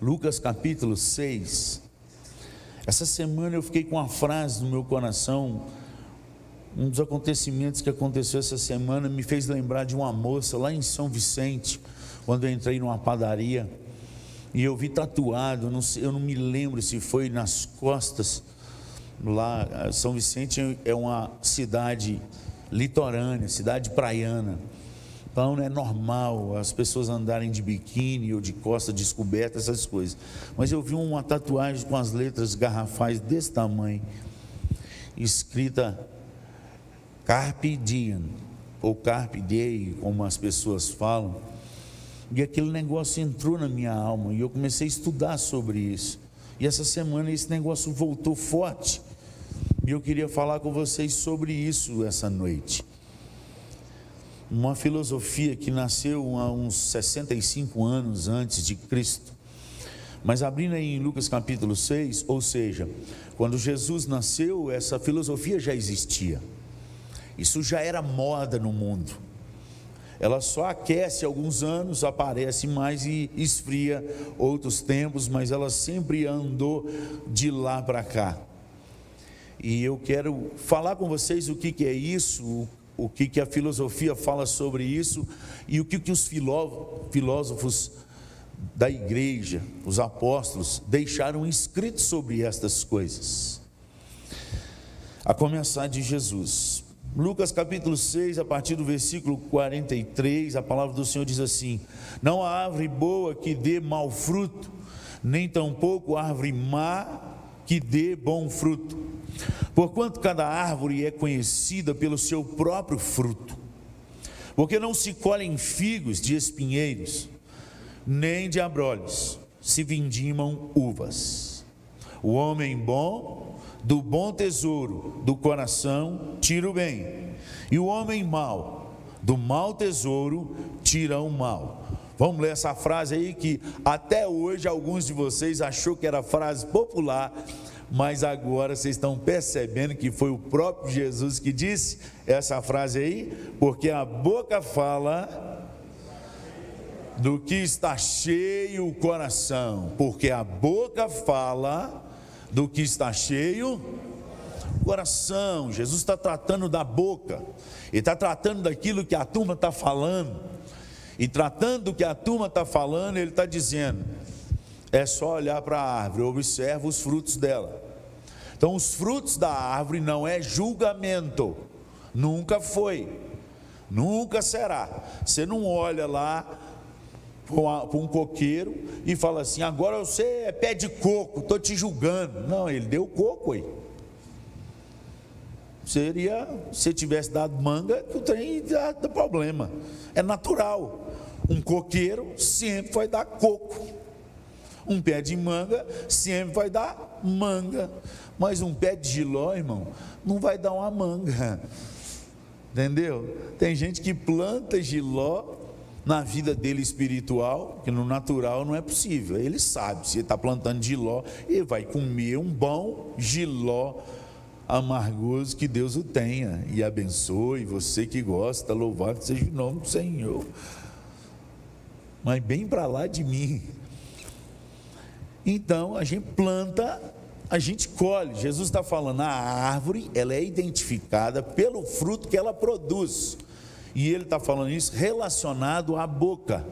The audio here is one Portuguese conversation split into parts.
Lucas capítulo 6. Essa semana eu fiquei com uma frase no meu coração. Um dos acontecimentos que aconteceu essa semana me fez lembrar de uma moça lá em São Vicente, quando eu entrei numa padaria e eu vi tatuado, não sei, eu não me lembro se foi nas costas, lá, São Vicente é uma cidade litorânea, cidade praiana. Então é normal as pessoas andarem de biquíni ou de costa descoberta, essas coisas. Mas eu vi uma tatuagem com as letras garrafais desse tamanho, escrita Carpe Diem, ou Carpe Dei, como as pessoas falam. E aquele negócio entrou na minha alma e eu comecei a estudar sobre isso. E essa semana esse negócio voltou forte. E eu queria falar com vocês sobre isso essa noite. Uma filosofia que nasceu há uns 65 anos antes de Cristo. Mas abrindo aí em Lucas capítulo 6, ou seja, quando Jesus nasceu, essa filosofia já existia. Isso já era moda no mundo. Ela só aquece alguns anos, aparece mais e esfria outros tempos, mas ela sempre andou de lá para cá. E eu quero falar com vocês o que, que é isso, o que, que a filosofia fala sobre isso e o que, que os filósofos da igreja, os apóstolos, deixaram escrito sobre estas coisas. A começar de Jesus. Lucas capítulo 6, a partir do versículo 43, a palavra do Senhor diz assim: Não há árvore boa que dê mau fruto, nem tampouco árvore má que dê bom fruto. Porquanto cada árvore é conhecida pelo seu próprio fruto. Porque não se colhem figos de espinheiros, nem de abrolhos, se vindimam uvas. O homem bom, do bom tesouro do coração, tira o bem, e o homem mau, do mau tesouro, tira o mal. Vamos ler essa frase aí que até hoje alguns de vocês achou que era frase popular, mas agora vocês estão percebendo que foi o próprio Jesus que disse essa frase aí, porque a boca fala do que está cheio o coração, porque a boca fala do que está cheio o coração. Jesus está tratando da boca, ele está tratando daquilo que a turma está falando. E tratando do que a turma está falando, ele está dizendo: é só olhar para a árvore, observa os frutos dela. Então, os frutos da árvore não é julgamento, nunca foi, nunca será. Você não olha lá para um coqueiro e fala assim: agora você é pé de coco, estou te julgando. Não, ele deu coco aí. Seria, se tivesse dado manga, que o trem dar problema. É natural. Um coqueiro sempre vai dar coco. Um pé de manga sempre vai dar manga. Mas um pé de giló, irmão, não vai dar uma manga. Entendeu? Tem gente que planta giló na vida dele espiritual, que no natural não é possível. Ele sabe, se ele está plantando giló, ele vai comer um bom giló amargoso, que Deus o tenha e abençoe. Você que gosta, louvado seja o nome do Senhor mas bem para lá de mim. Então a gente planta, a gente colhe. Jesus está falando, a árvore ela é identificada pelo fruto que ela produz. E ele está falando isso relacionado à boca,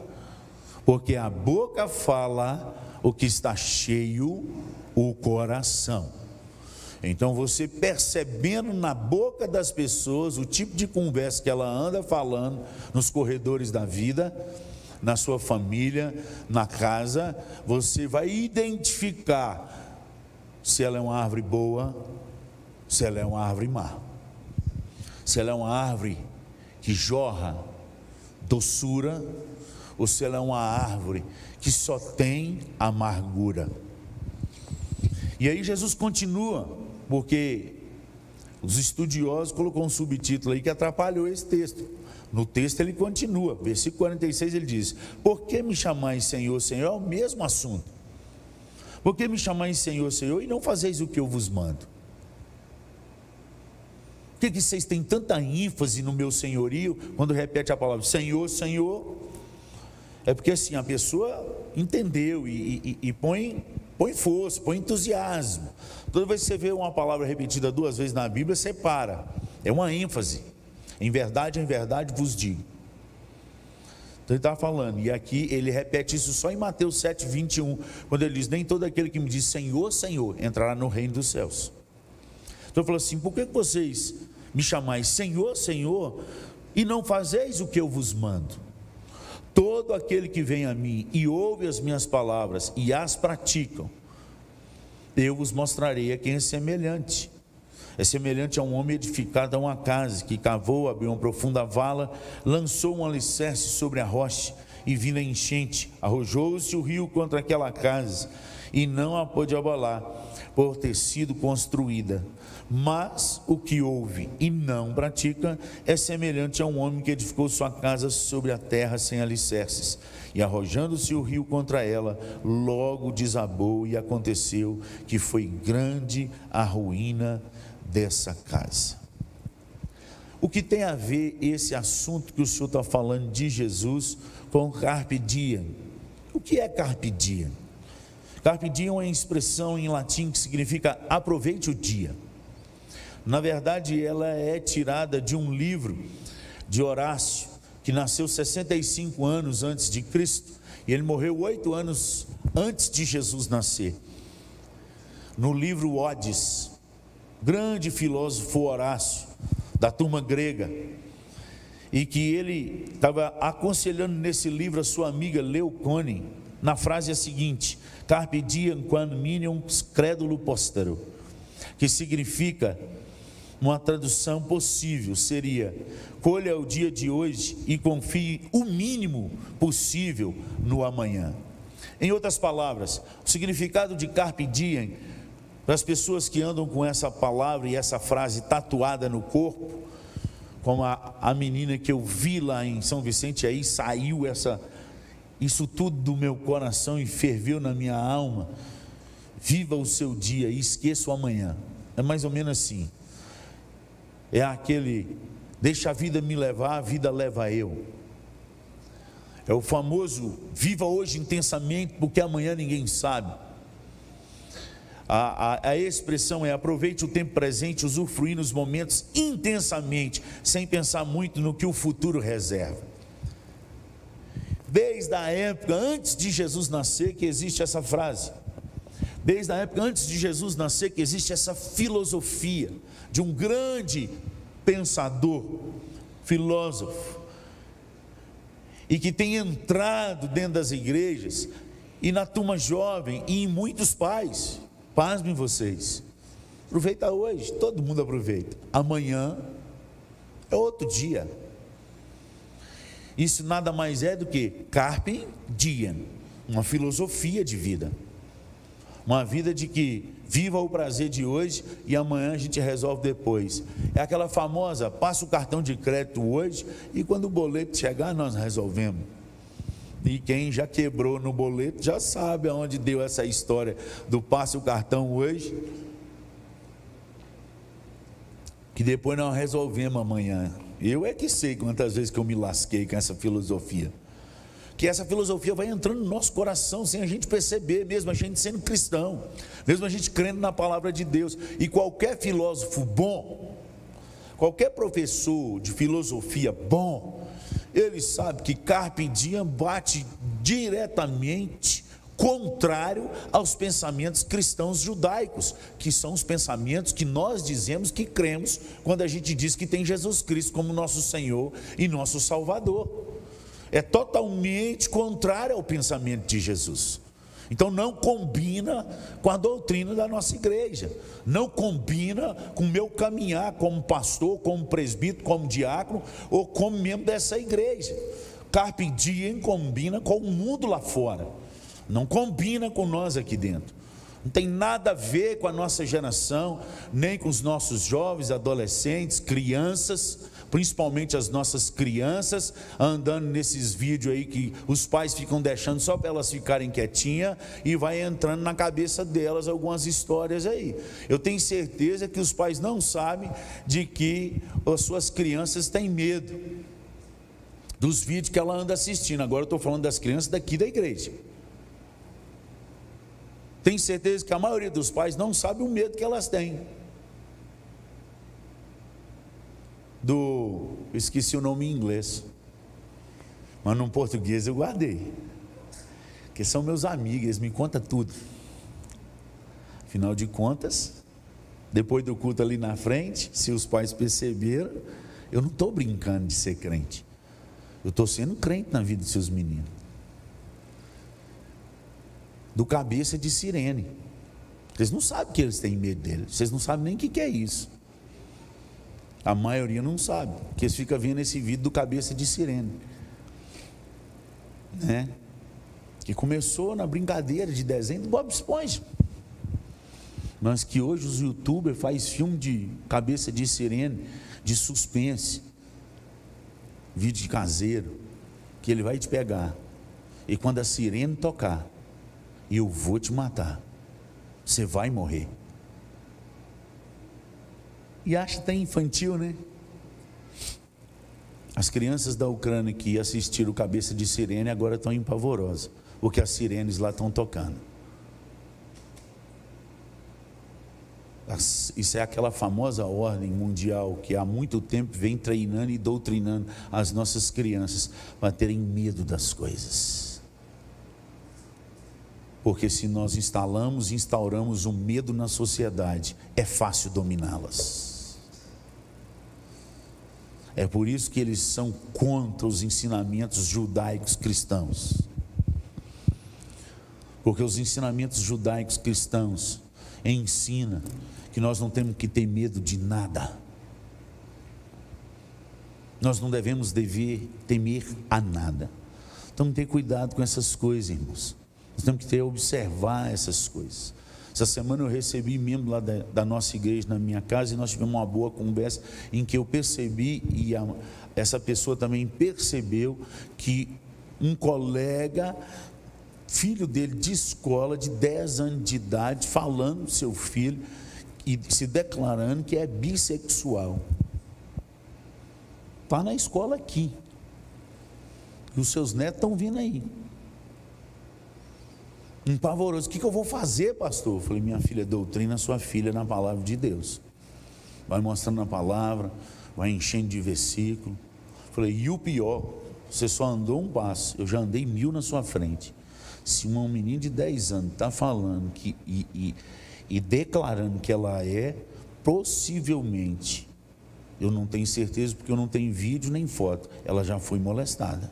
porque a boca fala o que está cheio o coração. Então você percebendo na boca das pessoas o tipo de conversa que ela anda falando nos corredores da vida, na sua família, na casa, você vai identificar se ela é uma árvore boa, se ela é uma árvore má. Se ela é uma árvore que jorra doçura, ou se ela é uma árvore que só tem amargura. E aí Jesus continua, porque os estudiosos colocou um subtítulo aí que atrapalhou esse texto. No texto ele continua, versículo 46 ele diz: Por que me chamais Senhor, Senhor? É o mesmo assunto. Por que me chamais Senhor, Senhor e não fazeis o que eu vos mando? Por que, que vocês têm tanta ênfase no meu senhorio quando repete a palavra Senhor, Senhor? É porque assim, a pessoa entendeu e, e, e põe, põe força, põe entusiasmo. Toda vez que você vê uma palavra repetida duas vezes na Bíblia, você para. É uma ênfase. Em verdade, em verdade vos digo. Então ele estava falando, e aqui ele repete isso só em Mateus 7, 21, quando ele diz: Nem todo aquele que me diz Senhor, Senhor entrará no reino dos céus. Então ele falou assim: Por que vocês me chamais Senhor, Senhor, e não fazeis o que eu vos mando? Todo aquele que vem a mim e ouve as minhas palavras e as praticam, eu vos mostrarei a quem é semelhante. É semelhante a um homem edificado a uma casa, que cavou, abriu uma profunda vala, lançou um alicerce sobre a rocha, e vindo a enchente, arrojou-se o rio contra aquela casa, e não a pôde abalar, por ter sido construída. Mas o que ouve e não pratica é semelhante a um homem que edificou sua casa sobre a terra sem alicerces. E arrojando-se o rio contra ela, logo desabou, e aconteceu que foi grande a ruína dessa casa. O que tem a ver esse assunto que o senhor está falando de Jesus com carpe diem? O que é carpe diem? Carpe diem é uma expressão em latim que significa aproveite o dia. Na verdade, ela é tirada de um livro de Horácio, que nasceu 65 anos antes de Cristo, e ele morreu oito anos antes de Jesus nascer. No livro Odes, grande filósofo Horácio, da turma grega, e que ele estava aconselhando nesse livro a sua amiga Leucone, na frase a seguinte: Carpe diem quam minium credulo postero, que significa, uma tradução possível seria: colha o dia de hoje e confie o mínimo possível no amanhã. Em outras palavras, o significado de carpe diem para as pessoas que andam com essa palavra e essa frase tatuada no corpo, como a, a menina que eu vi lá em São Vicente, aí saiu essa, isso tudo do meu coração e ferveu na minha alma. Viva o seu dia e esqueça o amanhã. É mais ou menos assim. É aquele, deixa a vida me levar, a vida leva eu. É o famoso, viva hoje intensamente, porque amanhã ninguém sabe. A, a, a, expressão é aproveite o tempo presente, usufruir nos momentos intensamente, sem pensar muito no que o futuro reserva. Desde a época antes de Jesus nascer que existe essa frase. Desde a época antes de Jesus nascer que existe essa filosofia de um grande pensador, filósofo, e que tem entrado dentro das igrejas e na turma jovem e em muitos pais Pasmem vocês. Aproveita hoje, todo mundo aproveita. Amanhã é outro dia. Isso nada mais é do que carpe diem, uma filosofia de vida. Uma vida de que viva o prazer de hoje e amanhã a gente resolve depois. É aquela famosa, passa o cartão de crédito hoje e quando o boleto chegar nós resolvemos. E quem já quebrou no boleto já sabe aonde deu essa história do passe o cartão hoje. Que depois nós resolvemos amanhã. Eu é que sei quantas vezes que eu me lasquei com essa filosofia. Que essa filosofia vai entrando no nosso coração sem a gente perceber, mesmo a gente sendo cristão, mesmo a gente crendo na palavra de Deus. E qualquer filósofo bom, qualquer professor de filosofia bom, ele sabe que Carpe Diem bate diretamente contrário aos pensamentos cristãos judaicos, que são os pensamentos que nós dizemos que cremos quando a gente diz que tem Jesus Cristo como nosso Senhor e nosso Salvador. É totalmente contrário ao pensamento de Jesus. Então não combina com a doutrina da nossa igreja, não combina com o meu caminhar como pastor, como presbítero, como diácono ou como membro dessa igreja. Carpe diem combina com o mundo lá fora, não combina com nós aqui dentro. Não tem nada a ver com a nossa geração, nem com os nossos jovens, adolescentes, crianças principalmente as nossas crianças, andando nesses vídeos aí que os pais ficam deixando só para elas ficarem quietinhas e vai entrando na cabeça delas algumas histórias aí. Eu tenho certeza que os pais não sabem de que as suas crianças têm medo dos vídeos que ela anda assistindo. Agora eu estou falando das crianças daqui da igreja. Tenho certeza que a maioria dos pais não sabe o medo que elas têm. Do. Esqueci o nome em inglês. Mas no português eu guardei. Que são meus amigos, eles me contam tudo. Afinal de contas, depois do culto ali na frente, se os pais perceberam, eu não estou brincando de ser crente. Eu estou sendo crente na vida dos seus meninos do cabeça de sirene. Vocês não sabem que eles têm medo dele. Vocês não sabem nem o que, que é isso. A maioria não sabe. Que eles ficam vendo esse vídeo do cabeça de sirene. Né? Que começou na brincadeira de desenho do Bob Esponja. Mas que hoje os youtubers fazem filme de cabeça de sirene, de suspense. Vídeo caseiro. Que ele vai te pegar. E quando a sirene tocar, eu vou te matar. Você vai morrer. E acha até infantil, né? As crianças da Ucrânia que assistiram Cabeça de Sirene agora estão empavorosas, porque as sirenes lá estão tocando. Isso é aquela famosa ordem mundial que há muito tempo vem treinando e doutrinando as nossas crianças para terem medo das coisas. Porque se nós instalamos e instauramos o um medo na sociedade, é fácil dominá-las. É por isso que eles são contra os ensinamentos judaicos cristãos. Porque os ensinamentos judaicos cristãos ensinam que nós não temos que ter medo de nada. Nós não devemos dever temer a nada. Então, ter cuidado com essas coisas, irmãos. Nós temos que ter observar essas coisas. Essa semana eu recebi membro lá da, da, nossa igreja na minha casa e nós tivemos uma boa conversa em que eu percebi e a, essa pessoa também percebeu que um colega, filho dele de escola, de 10 anos de idade, falando seu filho e se declarando que é bissexual. Está na escola aqui. E os seus netos estão vindo aí um pavoroso. O que, que eu vou fazer, pastor? Eu falei, minha filha, doutrina sua filha na palavra de Deus. Vai mostrando a palavra, vai enchendo de versículo. Eu falei, e o pior, você só andou um passo, eu já andei mil na sua frente. Se um menino de 10 anos está falando que, e, e, e declarando que ela é, possivelmente, eu não tenho certeza porque eu não tenho vídeo nem foto, ela já foi molestada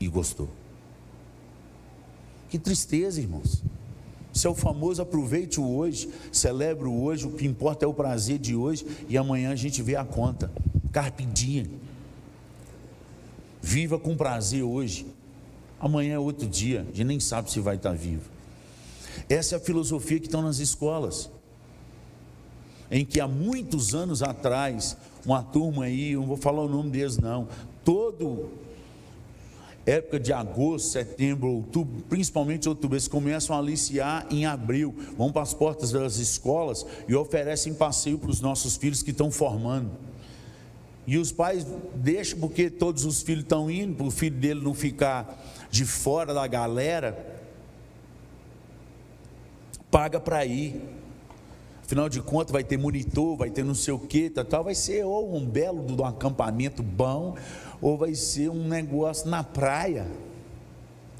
e gostou. Que tristeza, irmãos. Isso é o famoso aproveite o hoje, celebre o hoje, o que importa é o prazer de hoje e amanhã a gente vê a conta. Carpe diem. Viva com prazer hoje. Amanhã é outro dia, a gente nem sabe se vai estar vivo. Essa é a filosofia que estão nas escolas. Em que há muitos anos atrás, uma turma aí, não vou falar o nome deles não, todo época de agosto, setembro, outubro, principalmente outubro, eles começam a aliciar em abril, vão para as portas das escolas e oferecem passeio para os nossos filhos que estão formando. E os pais deixam porque todos os filhos estão indo, para o filho dele não ficar de fora da galera, paga para ir. Afinal de contas, vai ter monitor, vai ter não sei o que, tal, vai ser ou um belo do acampamento bom, ou vai ser um negócio na praia.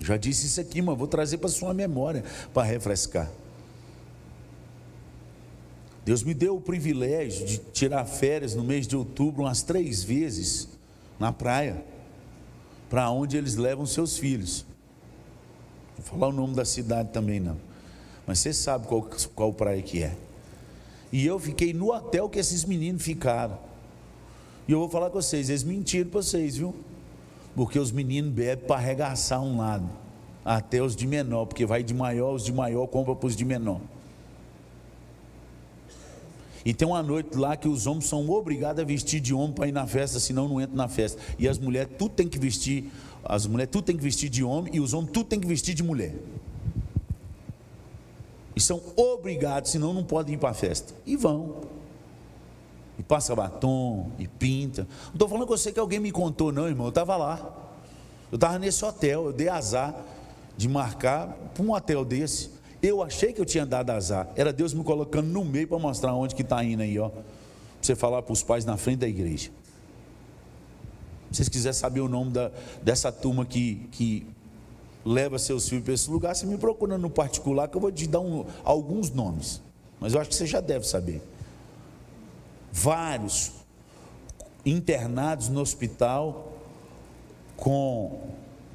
Já disse isso aqui, mas vou trazer para sua memória para refrescar. Deus me deu o privilégio de tirar férias no mês de outubro umas três vezes na praia, para onde eles levam seus filhos. Vou falar o nome da cidade também não, mas você sabe qual, qual praia que é. E eu fiquei no hotel que esses meninos ficaram. E eu vou falar com vocês, eles mentiram para vocês, viu? Porque os meninos bebem para arregaçar um lado, até os de menor, porque vai de maior, os de maior compra para os de menor. E tem uma noite lá que os homens são obrigados a vestir de homem para ir na festa, senão não entra na festa. E as mulheres tudo tem que vestir, as mulheres tudo tem que vestir de homem e os homens tudo tem que vestir de mulher. E são obrigados, senão não podem ir para a festa. E vão. e passa batom, e pinta. Não estou falando com você que alguém me contou, não, irmão. Eu estava lá. Eu estava nesse hotel, eu dei azar de marcar para um hotel desse. Eu achei que eu tinha dado azar. Era Deus me colocando no meio para mostrar onde que está indo aí, ó. Para você falar para os pais na frente da igreja. Se vocês quiserem saber o nome da, dessa turma que, que leva seus filhos para esse lugar, você me procura no particular, que eu vou te dar um, alguns nomes. Mas eu acho que você já deve saber. Vários internados no hospital com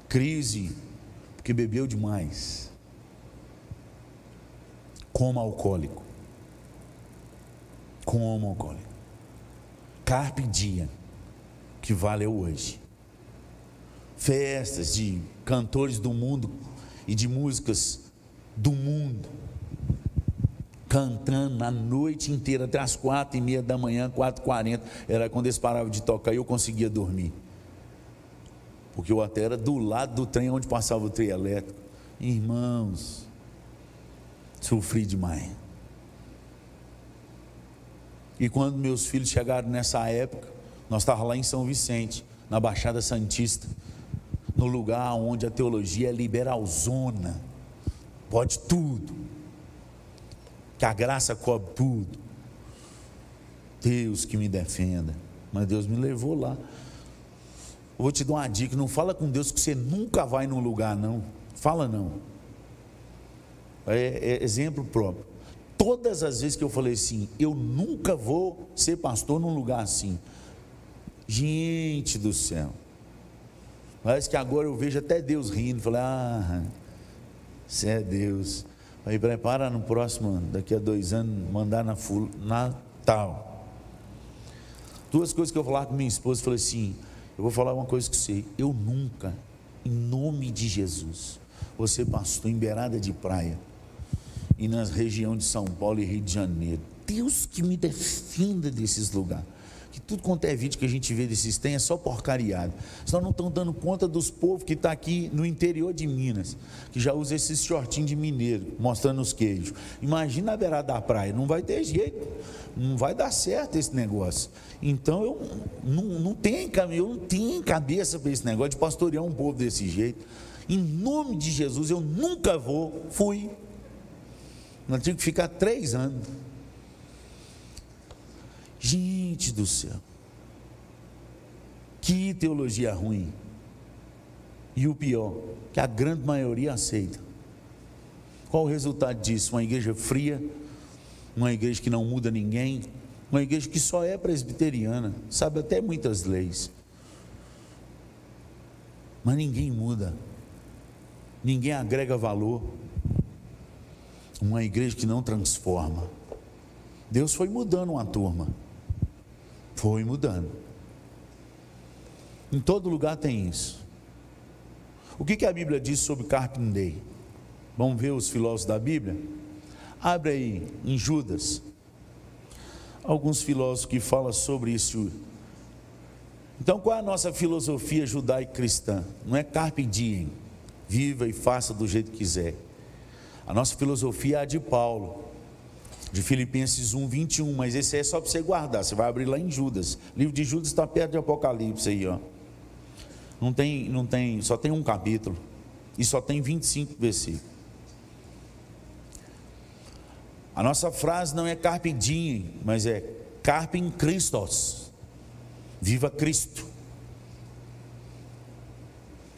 crise, porque bebeu demais. Como alcoólico. Como alcoólico. Carpe dia que valeu hoje. Festas de cantores do mundo e de músicas do mundo, cantando a noite inteira, até as quatro e meia da manhã, quatro e quarenta, era quando eles paravam de tocar e eu conseguia dormir. Porque o hotel era do lado do trem onde passava o trem elétrico. Irmãos, sofri demais. E quando meus filhos chegaram nessa época, nós estávamos lá em São Vicente, na Baixada Santista, no lugar onde a teologia é liberalzona, pode tudo, que a graça cobre tudo. Deus que me defenda, mas Deus me levou lá. Vou te dar uma dica: não fala com Deus que você nunca vai num lugar, não. Fala não. É, é exemplo próprio. Todas as vezes que eu falei assim, eu nunca vou ser pastor num lugar assim. Gente do céu. Parece que agora eu vejo até Deus rindo. Falei, ah, você é Deus. Aí prepara no próximo ano, daqui a dois anos, mandar na Natal. Duas coisas que eu falar com minha esposa, falei assim, eu vou falar uma coisa que você, eu nunca, em nome de Jesus, você pastor em beirada de praia e na região de São Paulo e Rio de Janeiro. Deus que me defenda desses lugares que tudo quanto é vídeo que a gente vê desses tem é só porcariado. Só não estão dando conta dos povos que está aqui no interior de Minas, que já usa esses shortinhos de mineiro, mostrando os queijos. Imagina a beirada da praia, não vai ter jeito, não vai dar certo esse negócio. Então eu não, não tenho, eu não tenho cabeça para esse negócio de pastorear um povo desse jeito. Em nome de Jesus, eu nunca vou, fui. Nós tive que ficar três anos. Gente do céu. Que teologia ruim. E o pior, que a grande maioria aceita. Qual o resultado disso? Uma igreja fria, uma igreja que não muda ninguém, uma igreja que só é presbiteriana, sabe até muitas leis. Mas ninguém muda, ninguém agrega valor. Uma igreja que não transforma. Deus foi mudando uma turma. Foi mudando. Em todo lugar tem isso. O que, que a Bíblia diz sobre Carping Day? Vamos ver os filósofos da Bíblia? Abre aí em Judas. Alguns filósofos que falam sobre isso. Então, qual é a nossa filosofia judaico-cristã? Não é carpe diem, viva e faça do jeito que quiser. A nossa filosofia é a de Paulo de Filipenses 1, 21, mas esse é só para você guardar, você vai abrir lá em Judas. O livro de Judas está perto de Apocalipse aí, ó. Não tem, não tem, só tem um capítulo e só tem 25 versículos. A nossa frase não é carpe diem, mas é carpe Christos. Viva Cristo.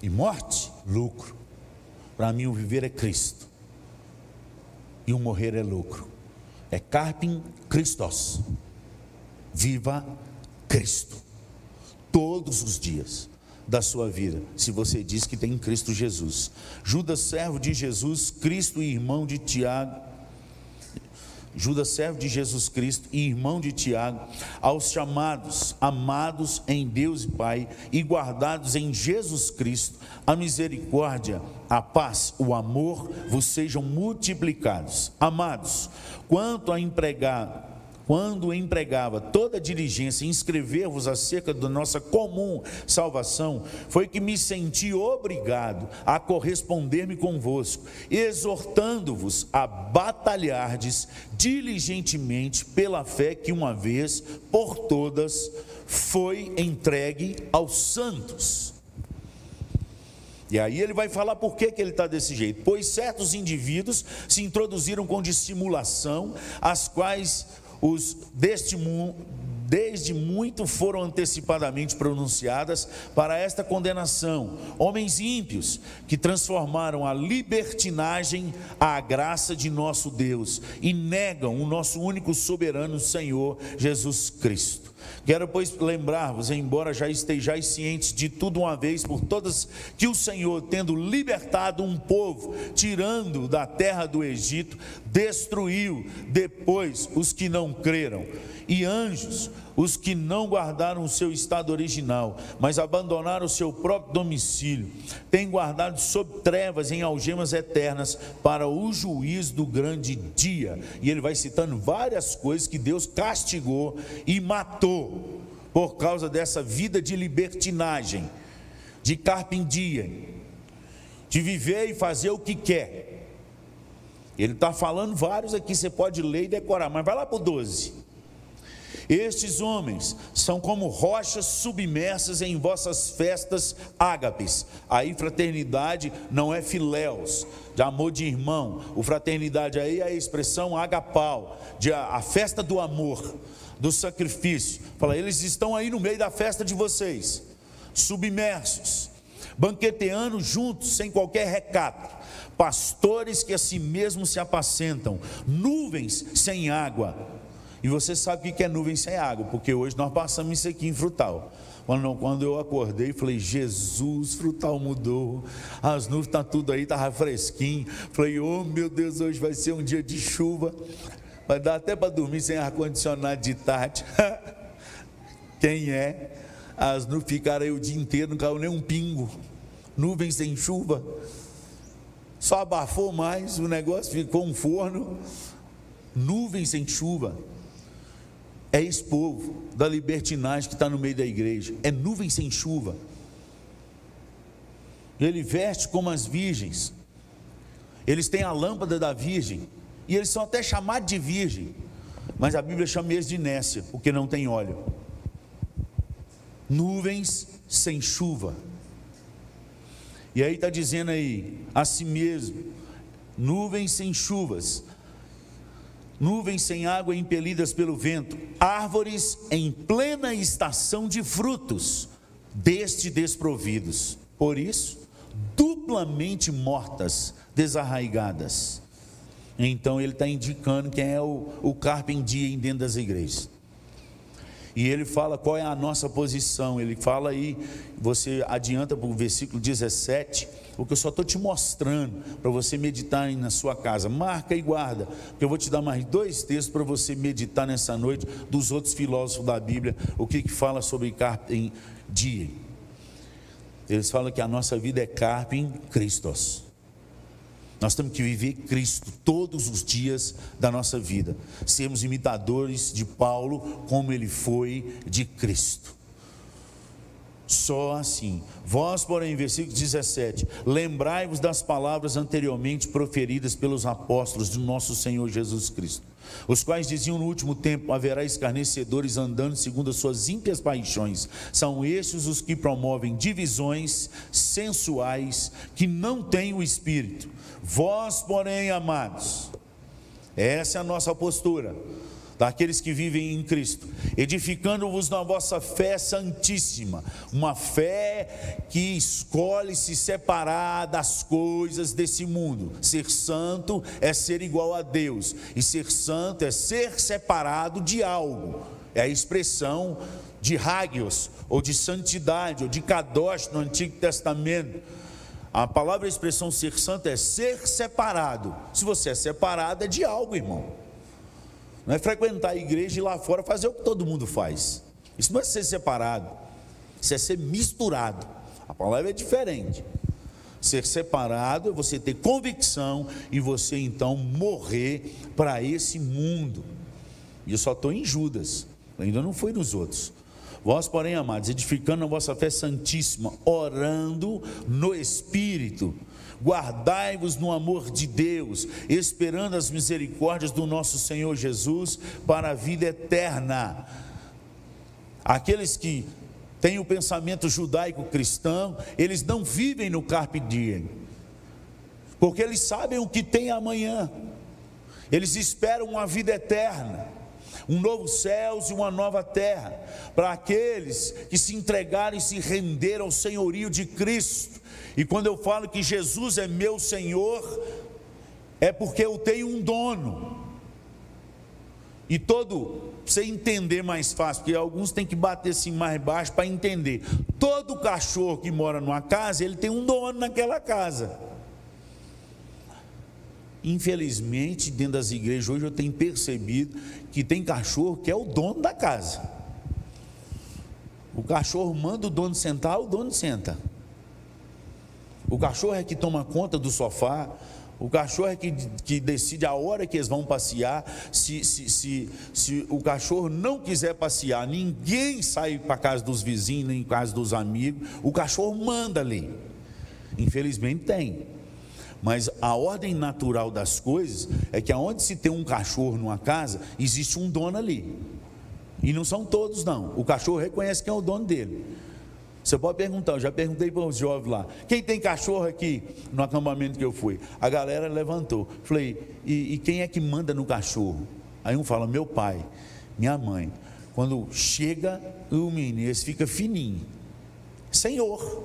E morte, lucro. Para mim o viver é Cristo. E o morrer é lucro é Carpim Christos. Viva Cristo. Todos os dias da sua vida, se você diz que tem Cristo Jesus. Judas, servo de Jesus, Cristo e irmão de Tiago, Judas, servo de Jesus Cristo e irmão de Tiago, aos chamados, amados em Deus e Pai e guardados em Jesus Cristo, a misericórdia, a paz, o amor vos sejam multiplicados. Amados, quanto a empregar quando empregava toda a diligência em escrever-vos acerca da nossa comum salvação, foi que me senti obrigado a corresponder-me convosco, exortando-vos a batalhardes diligentemente pela fé que uma vez por todas foi entregue aos santos. E aí ele vai falar por que, que ele está desse jeito. Pois certos indivíduos se introduziram com dissimulação, as quais os deste mundo desde muito foram antecipadamente pronunciadas para esta condenação. Homens ímpios que transformaram a libertinagem à graça de nosso Deus e negam o nosso único soberano Senhor Jesus Cristo. Quero, pois, lembrar-vos, embora já estejais cientes de tudo uma vez por todas, que o Senhor, tendo libertado um povo, tirando da terra do Egito, destruiu depois os que não creram. E anjos, os que não guardaram o seu estado original, mas abandonaram o seu próprio domicílio, têm guardado sob trevas em algemas eternas para o juízo do grande dia. E ele vai citando várias coisas que Deus castigou e matou por causa dessa vida de libertinagem, de carpindia, de viver e fazer o que quer. Ele está falando vários aqui, você pode ler e decorar, mas vai lá para o 12. Estes homens são como rochas submersas em vossas festas ágapes. Aí fraternidade não é filéus, de amor de irmão. O fraternidade aí é a expressão agapau, de a, a festa do amor, do sacrifício. Fala, eles estão aí no meio da festa de vocês, submersos, banqueteando juntos, sem qualquer recato pastores que a si mesmos se apacentam, nuvens sem água, e você sabe o que é nuvem sem água, porque hoje nós passamos isso aqui em frutal. Quando, eu acordei, falei, Jesus, frutal mudou, as nuvens estão tá tudo aí, estava fresquinho. Falei, oh meu Deus, hoje vai ser um dia de chuva. Vai dar até para dormir sem ar-condicionado de tarde. Quem é? As nuvens ficaram aí o dia inteiro, não caiu nem um pingo. Nuvens sem chuva. Só abafou mais, o negócio ficou um forno. Nuvens sem chuva é esse povo da libertinagem que está no meio da igreja, é nuvem sem chuva. Ele veste como as virgens, eles têm a lâmpada da virgem, e eles são até chamados de virgem, mas a Bíblia chama eles de nécia, porque não tem óleo. Nuvens sem chuva. E aí está dizendo aí, a si mesmo, nuvens sem chuvas, nuvens sem água impelidas pelo vento, árvores em plena estação de frutos, deste desprovidos. Por isso, duplamente mortas, desarraigadas. Então ele está indicando quem é o, o carpinteiro dentro das igrejas. E ele fala qual é a nossa posição. Ele fala aí, você adianta para o versículo 17 porque eu só estou te mostrando para você meditar na sua casa. Marca e guarda, porque eu vou te dar mais dois textos para você meditar nessa noite dos outros filósofos da Bíblia, o que, que fala sobre carpe dia. Eles falam que a nossa vida é carpe em Cristos. Nós temos que viver Cristo todos os dias da nossa vida, sermos imitadores de Paulo, como ele foi de Cristo. Só assim. Vós, porém, versículo 17: lembrai-vos das palavras anteriormente proferidas pelos apóstolos do nosso Senhor Jesus Cristo, os quais diziam no último tempo: haverá escarnecedores andando segundo as suas ímpias paixões. São estes os que promovem divisões sensuais que não têm o espírito. Vós, porém, amados, essa é a nossa postura daqueles que vivem em Cristo, edificando-vos na vossa fé santíssima, uma fé que escolhe se separar das coisas desse mundo. Ser santo é ser igual a Deus, e ser santo é ser separado de algo. É a expressão de hagios, ou de santidade, ou de kadosh no Antigo Testamento. A palavra a expressão ser santo é ser separado. Se você é separado, é de algo, irmão. Não é frequentar a igreja e ir lá fora fazer o que todo mundo faz. Isso não é ser separado, isso é ser misturado. A palavra é diferente. Ser separado é você ter convicção e você então morrer para esse mundo. E eu só estou em Judas, ainda não fui nos outros. Vós, porém, amados, edificando a vossa fé santíssima, orando no Espírito, guardai-vos no amor de Deus, esperando as misericórdias do nosso Senhor Jesus para a vida eterna. Aqueles que têm o pensamento judaico-cristão, eles não vivem no carpe diem, porque eles sabem o que tem amanhã, eles esperam uma vida eterna um novo céus e uma nova terra, para aqueles que se entregarem e se renderam ao senhorio de Cristo. E quando eu falo que Jesus é meu Senhor, é porque eu tenho um dono. E todo, para você entender mais fácil, porque alguns têm que bater assim mais baixo para entender. Todo cachorro que mora numa casa, ele tem um dono naquela casa. Infelizmente, dentro das igrejas hoje eu tenho percebido que tem cachorro que é o dono da casa. O cachorro manda o dono sentar, o dono senta. O cachorro é que toma conta do sofá, o cachorro é que, que decide a hora que eles vão passear. Se, se, se, se o cachorro não quiser passear, ninguém sai para casa dos vizinhos, nem casa dos amigos. O cachorro manda ali. Infelizmente tem. Mas a ordem natural das coisas é que aonde se tem um cachorro numa casa, existe um dono ali. E não são todos, não. O cachorro reconhece quem é o dono dele. Você pode perguntar, eu já perguntei para os jovens lá, quem tem cachorro aqui no acampamento que eu fui? A galera levantou. Falei, e, e quem é que manda no cachorro? Aí um fala, meu pai, minha mãe. Quando chega o menino, fica fininho. Senhor.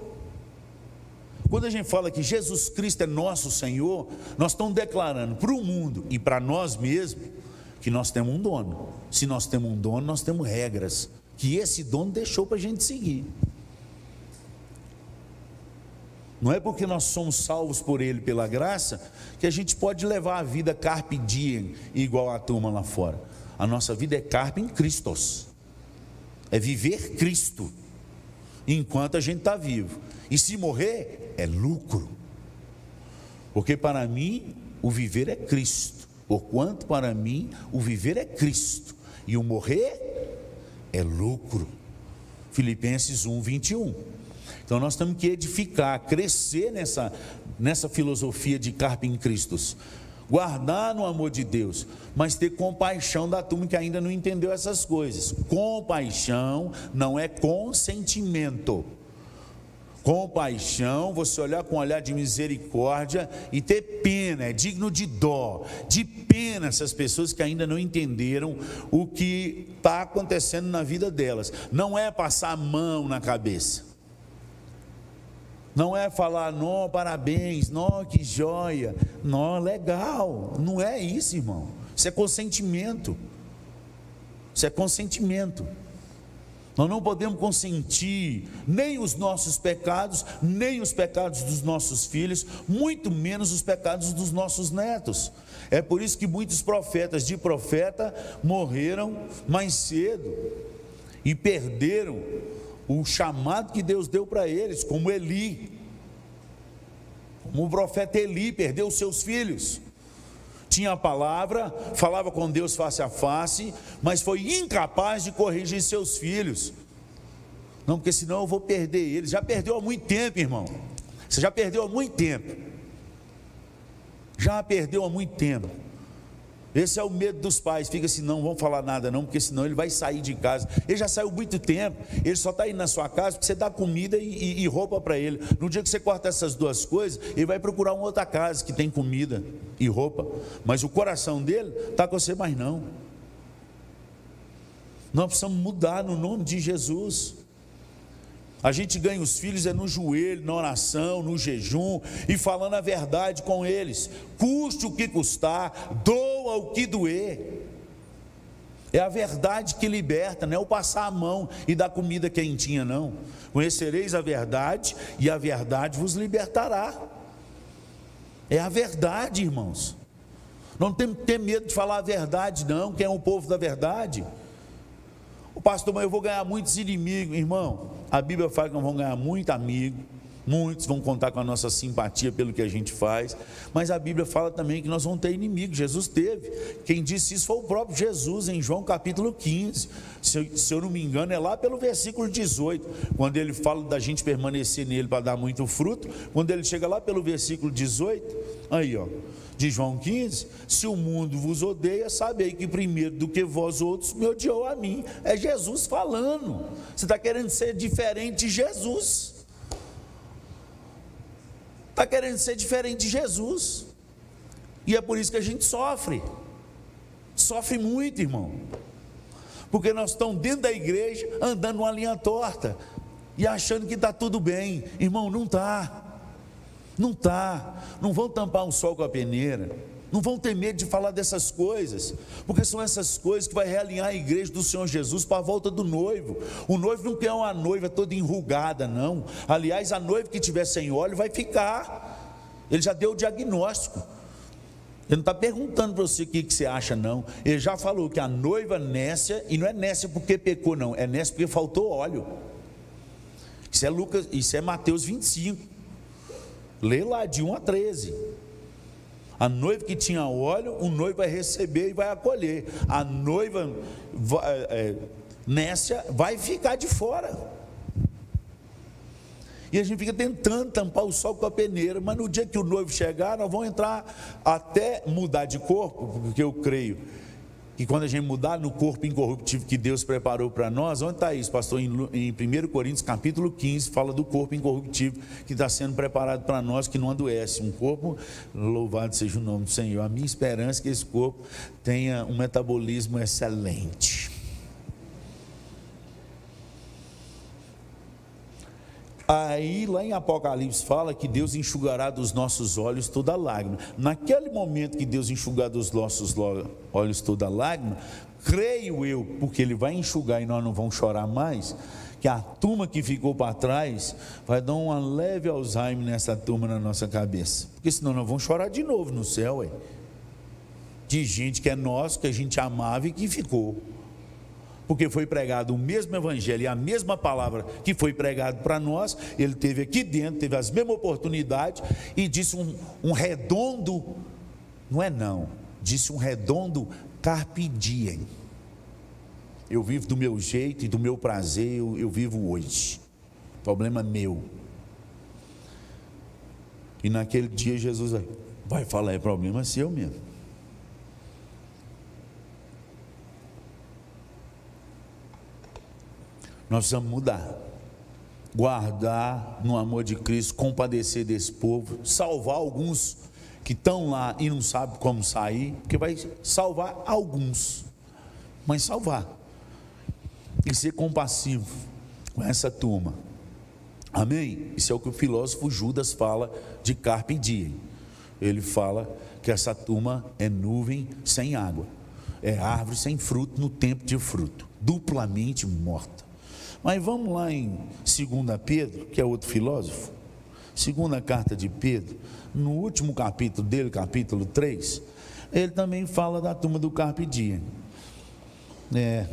Quando a gente fala que Jesus Cristo é nosso Senhor, nós estamos declarando para o mundo e para nós mesmos que nós temos um dono. Se nós temos um dono, nós temos regras que esse dono deixou para a gente seguir. Não é porque nós somos salvos por Ele pela graça que a gente pode levar a vida carpe diem igual a turma lá fora. A nossa vida é carpe em Cristos. É viver Cristo enquanto a gente está vivo. E se morrer, é lucro. Porque para mim, o viver é Cristo. Porquanto para mim, o viver é Cristo. E o morrer é lucro. Filipenses 1, 21. Então nós temos que edificar, crescer nessa, nessa filosofia de carpe em Cristos. Guardar no amor de Deus, mas ter compaixão da turma que ainda não entendeu essas coisas. Compaixão não é consentimento. Compaixão, você olhar com um olhar de misericórdia e ter pena, é digno de dó, de pena essas pessoas que ainda não entenderam o que está acontecendo na vida delas. Não é passar a mão na cabeça. Não é falar, não, parabéns, não, que joia, não, legal. Não é isso, irmão. Isso é consentimento. Isso é consentimento. Nós não podemos consentir nem os nossos pecados, nem os pecados dos nossos filhos, muito menos os pecados dos nossos netos. É por isso que muitos profetas de profeta morreram mais cedo e perderam o chamado que Deus deu para eles, como Eli. Como o profeta Eli perdeu seus filhos. Tinha a palavra, falava com Deus face a face, mas foi incapaz de corrigir seus filhos. Não, porque senão eu vou perder eles. Já perdeu há muito tempo, irmão. Você já perdeu há muito tempo. Já perdeu há muito tempo. Esse é o medo dos pais. Fica assim, não vamos falar nada não, porque senão ele vai sair de casa. Ele já saiu muito tempo. Ele só está indo na sua casa porque você dá comida e, e, e roupa para ele. No dia que você corta essas duas coisas, ele vai procurar uma outra casa que tem comida e roupa. Mas o coração dele está com você mais não. Nós precisamos mudar no nome de Jesus. A gente ganha os filhos é no joelho, na oração, no jejum e falando a verdade com eles. Custe o que custar, doa o que doer. É a verdade que liberta, não é o passar a mão e dar comida quentinha, não. Conhecereis a verdade e a verdade vos libertará. É a verdade, irmãos. Não temos que ter medo de falar a verdade, não. Quem é o povo da verdade? O pastor, mas eu vou ganhar muitos inimigos, irmão. A Bíblia fala que nós vamos ganhar muito amigo, muitos vão contar com a nossa simpatia pelo que a gente faz, mas a Bíblia fala também que nós vamos ter inimigos. Jesus teve. Quem disse isso foi o próprio Jesus em João capítulo 15. Se eu, se eu não me engano, é lá pelo versículo 18, quando ele fala da gente permanecer nele para dar muito fruto. Quando ele chega lá pelo versículo 18, aí ó, de João 15: Se o mundo vos odeia, sabei que primeiro do que vós outros me odiou a mim. É Jesus falando. Você está querendo ser diferente de Jesus. Está querendo ser diferente de Jesus. E é por isso que a gente sofre. Sofre muito, irmão. Porque nós estamos dentro da igreja andando uma linha torta e achando que está tudo bem. Irmão, não está. Não está. Não vão tampar um sol com a peneira. Não vão ter medo de falar dessas coisas, porque são essas coisas que vai realinhar a igreja do Senhor Jesus para a volta do noivo. O noivo não quer uma noiva toda enrugada, não. Aliás, a noiva que tiver sem óleo vai ficar. Ele já deu o diagnóstico. Ele não está perguntando para você o que, que, você acha, não. Ele já falou que a noiva nécia, e não é nécia porque pecou, não, é nécia porque faltou óleo. Isso é Lucas, isso é Mateus 25. Lê lá de 1 a 13. A noiva que tinha óleo, o noivo vai receber e vai acolher. A noiva é, é, nécia vai ficar de fora. E a gente fica tentando tampar o sol com a peneira, mas no dia que o noivo chegar, nós vamos entrar até mudar de corpo, porque eu creio que quando a gente mudar no corpo incorruptível que Deus preparou para nós, onde está isso, pastor? Em, em 1 Coríntios capítulo 15, fala do corpo incorruptível que está sendo preparado para nós, que não adoece. Um corpo, louvado seja o nome do Senhor. A minha esperança é que esse corpo tenha um metabolismo excelente. Aí lá em Apocalipse fala que Deus enxugará dos nossos olhos toda lágrima. Naquele momento que Deus enxugar dos nossos olhos toda lágrima, creio eu, porque Ele vai enxugar e nós não vamos chorar mais, que a turma que ficou para trás vai dar uma leve Alzheimer nessa turma na nossa cabeça. Porque senão nós vamos chorar de novo no céu, ué. De gente que é nosso, que a gente amava e que ficou porque foi pregado o mesmo evangelho e a mesma palavra que foi pregado para nós, ele teve aqui dentro, teve as mesmas oportunidades e disse um, um redondo, não é não, disse um redondo carpe diem. Eu vivo do meu jeito e do meu prazer, eu, eu vivo hoje. Problema meu. E naquele dia Jesus vai, falar, é problema seu mesmo. Nós precisamos mudar. Guardar no amor de Cristo, compadecer desse povo, salvar alguns que estão lá e não sabem como sair, porque vai salvar alguns, mas salvar. E ser compassivo com essa turma. Amém? Isso é o que o filósofo Judas fala de Carpe Diem. Ele fala que essa turma é nuvem sem água, é árvore sem fruto no tempo de fruto, duplamente morta. Mas vamos lá em 2 Pedro, que é outro filósofo. Segunda carta de Pedro, no último capítulo dele, capítulo 3, ele também fala da turma do Carpe Diem. É,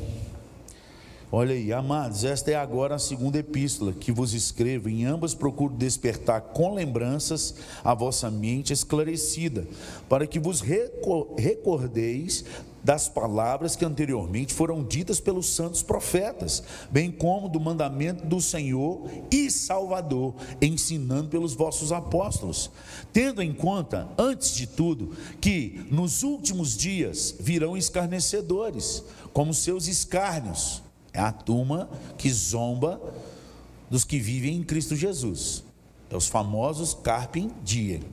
Olha aí, amados, esta é agora a segunda epístola que vos escrevo. Em ambas procuro despertar com lembranças a vossa mente esclarecida, para que vos recordeis das palavras que anteriormente foram ditas pelos santos profetas, bem como do mandamento do Senhor e Salvador, ensinando pelos vossos apóstolos, tendo em conta, antes de tudo, que nos últimos dias virão escarnecedores, como seus escárnios é a turma que zomba dos que vivem em Cristo Jesus. É os famosos carpem diem.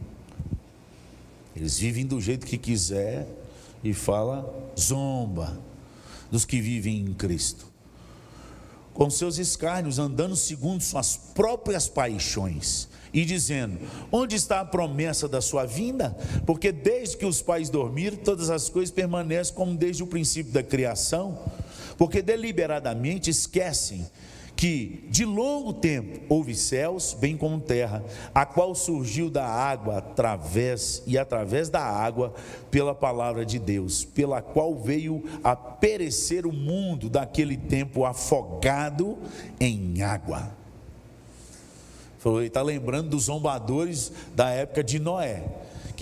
Eles vivem do jeito que quiser e fala zomba dos que vivem em Cristo. Com seus escárnios, andando segundo suas próprias paixões e dizendo: Onde está a promessa da sua vinda? Porque desde que os pais dormiram, todas as coisas permanecem como desde o princípio da criação porque deliberadamente esquecem que de longo tempo houve céus, bem como terra, a qual surgiu da água através e através da água pela palavra de Deus, pela qual veio a perecer o mundo daquele tempo afogado em água. Ele está lembrando dos zombadores da época de Noé.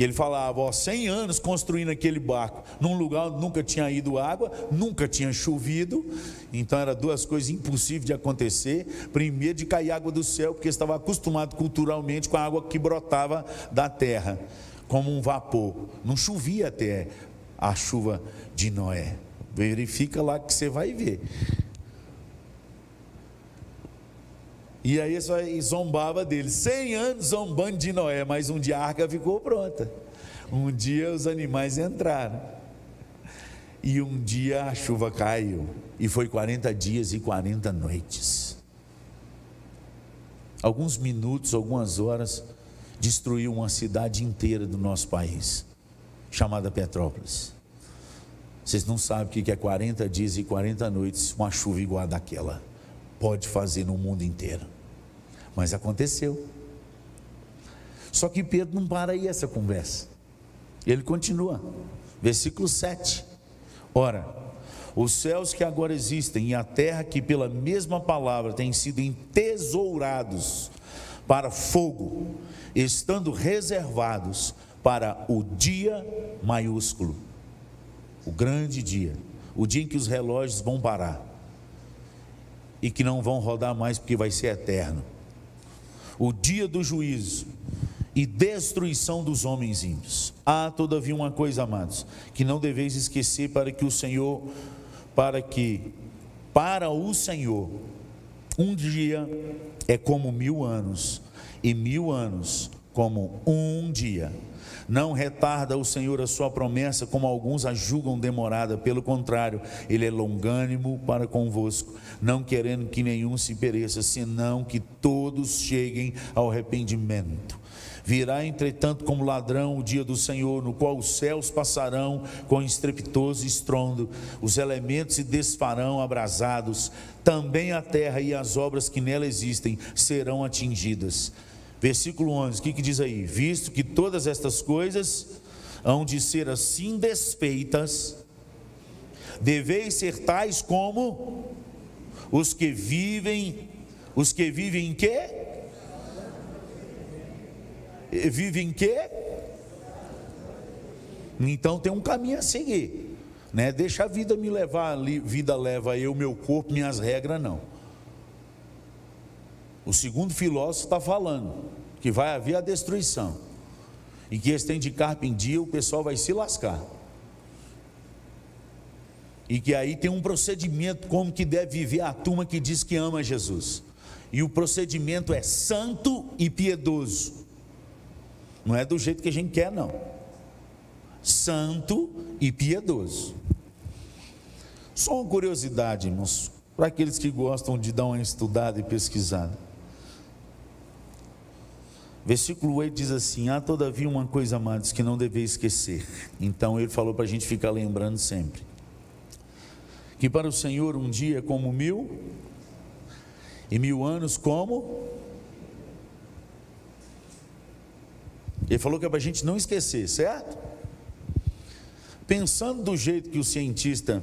Que ele falava, ó, 100 anos construindo aquele barco, num lugar onde nunca tinha ido água, nunca tinha chovido, então era duas coisas impossíveis de acontecer. Primeiro, de cair água do céu, porque estava acostumado culturalmente com a água que brotava da terra, como um vapor. Não chovia até a chuva de Noé. Verifica lá que você vai ver. E aí ele zombava dele. Cem anos zombando de Noé, mas um dia a arca ficou pronta. Um dia os animais entraram. E um dia a chuva caiu. E foi 40 dias e 40 noites. Alguns minutos, algumas horas, destruiu uma cidade inteira do nosso país, chamada Petrópolis. Vocês não sabem o que é 40 dias e 40 noites, uma chuva igual a daquela pode fazer no mundo inteiro. Mas aconteceu. Só que Pedro não para aí essa conversa. Ele continua. Versículo 7. Ora, os céus que agora existem e a terra que pela mesma palavra têm sido entesourados para fogo, estando reservados para o dia maiúsculo, o grande dia, o dia em que os relógios vão parar e que não vão rodar mais porque vai ser eterno. O dia do juízo e destruição dos homens ímpios. Há todavia uma coisa, amados, que não deveis esquecer para que o Senhor, para que para o Senhor um dia é como mil anos e mil anos como um dia. Não retarda o Senhor a sua promessa, como alguns a julgam demorada, pelo contrário, Ele é longânimo para convosco, não querendo que nenhum se pereça, senão que todos cheguem ao arrependimento. Virá, entretanto, como ladrão o dia do Senhor, no qual os céus passarão com estrepitoso estrondo, os elementos se desfarão abrasados, também a terra e as obras que nela existem serão atingidas. Versículo 11, o que, que diz aí? Visto que todas estas coisas hão de ser assim despeitas, deveis ser tais como os que vivem, os que vivem em quê? Vivem em quê? Então tem um caminho a seguir, né? Deixa a vida me levar, vida leva eu, meu corpo, minhas regras não. O segundo filósofo está falando que vai haver a destruição e que esse tem de carpa em dia, o pessoal vai se lascar. E que aí tem um procedimento como que deve viver a turma que diz que ama Jesus. E o procedimento é santo e piedoso. Não é do jeito que a gente quer, não. Santo e piedoso. Só uma curiosidade, irmãos, para aqueles que gostam de dar uma estudada e pesquisada. Versículo 8 diz assim: Há todavia uma coisa, amados, que não deveis esquecer. Então ele falou para a gente ficar lembrando sempre: que para o Senhor um dia é como mil, e mil anos como. Ele falou que é para a gente não esquecer, certo? Pensando do jeito que o cientista,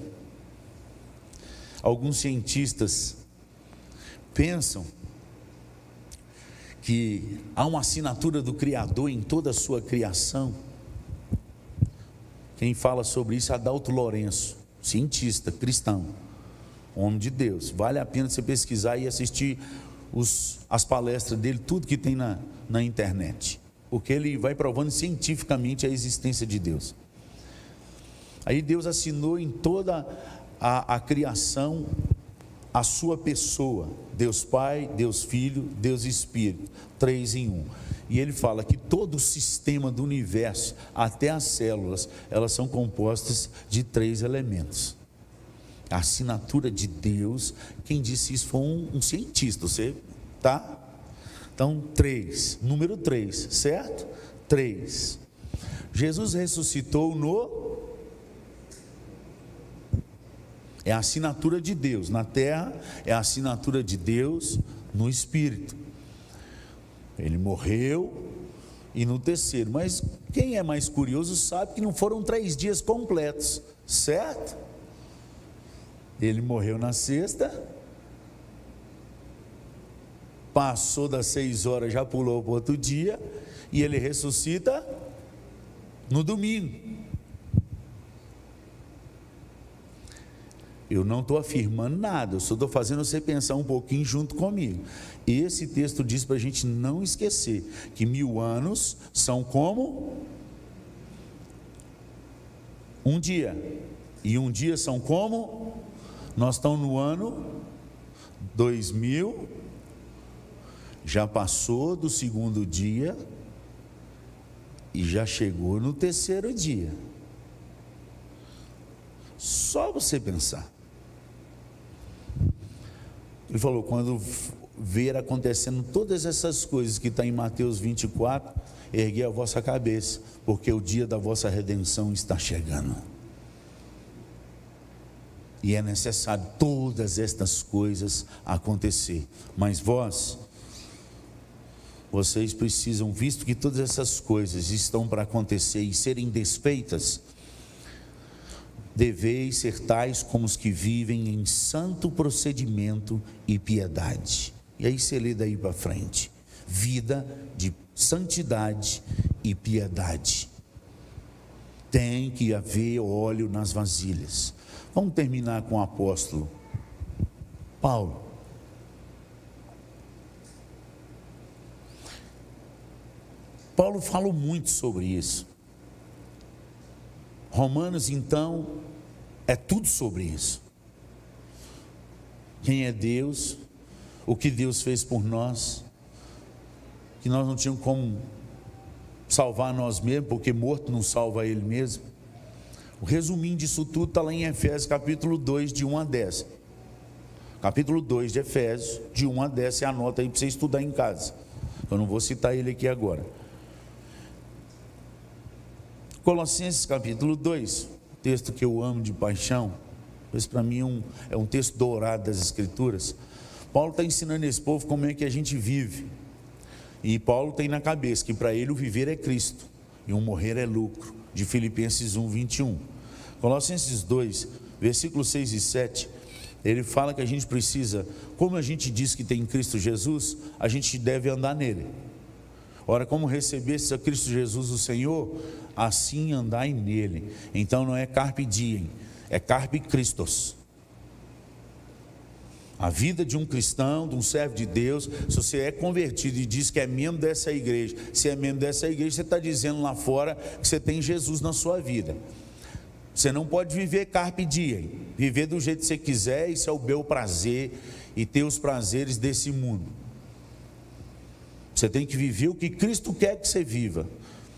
alguns cientistas pensam, que há uma assinatura do Criador em toda a sua criação. Quem fala sobre isso é Adalto Lourenço, cientista, cristão, homem de Deus. Vale a pena você pesquisar e assistir os, as palestras dele, tudo que tem na, na internet, porque ele vai provando cientificamente a existência de Deus. Aí Deus assinou em toda a, a criação a sua pessoa, Deus Pai, Deus Filho, Deus Espírito, três em um. E ele fala que todo o sistema do universo, até as células, elas são compostas de três elementos. A assinatura de Deus, quem disse isso foi um, um cientista, você tá? Então, três, número três, certo? Três. Jesus ressuscitou no É a assinatura de Deus. Na terra é a assinatura de Deus no Espírito. Ele morreu e no terceiro. Mas quem é mais curioso sabe que não foram três dias completos, certo? Ele morreu na sexta, passou das seis horas, já pulou para outro dia, e ele ressuscita no domingo. Eu não estou afirmando nada, eu só estou fazendo você pensar um pouquinho junto comigo. Esse texto diz para a gente não esquecer que mil anos são como um dia, e um dia são como nós estamos no ano 2000, já passou do segundo dia e já chegou no terceiro dia. Só você pensar. Ele falou: quando ver acontecendo todas essas coisas que está em Mateus 24, ergue a vossa cabeça, porque o dia da vossa redenção está chegando. E é necessário todas estas coisas acontecer. Mas vós, vocês precisam, visto que todas essas coisas estão para acontecer e serem desfeitas, deveis ser tais como os que vivem em santo procedimento e piedade. E aí você lê daí para frente: vida de santidade e piedade. Tem que haver óleo nas vasilhas. Vamos terminar com o apóstolo Paulo. Paulo falou muito sobre isso. Romanos, então, é tudo sobre isso. Quem é Deus, o que Deus fez por nós, que nós não tínhamos como salvar nós mesmos, porque morto não salva ele mesmo. O resuminho disso tudo está lá em Efésios capítulo 2, de 1 a 10. Capítulo 2 de Efésios, de 1 a 10, você anota aí para você estudar em casa. Eu não vou citar ele aqui agora. Colossenses capítulo 2, texto que eu amo de paixão. Esse para mim é um, é um texto dourado das Escrituras. Paulo está ensinando esse povo como é que a gente vive. E Paulo tem na cabeça que para ele o viver é Cristo e o morrer é lucro. De Filipenses 1, 21. Colossenses 2, versículos 6 e 7. Ele fala que a gente precisa, como a gente diz que tem Cristo Jesus, a gente deve andar nele. Ora, como recebesse a Cristo Jesus o Senhor, assim andai nele. Então não é carpe diem, é carpe Christos. A vida de um cristão, de um servo de Deus, se você é convertido e diz que é membro dessa igreja, se é membro dessa igreja, você está dizendo lá fora que você tem Jesus na sua vida. Você não pode viver carpe diem, viver do jeito que você quiser, isso é o meu prazer e ter os prazeres desse mundo. Você tem que viver o que Cristo quer que você viva.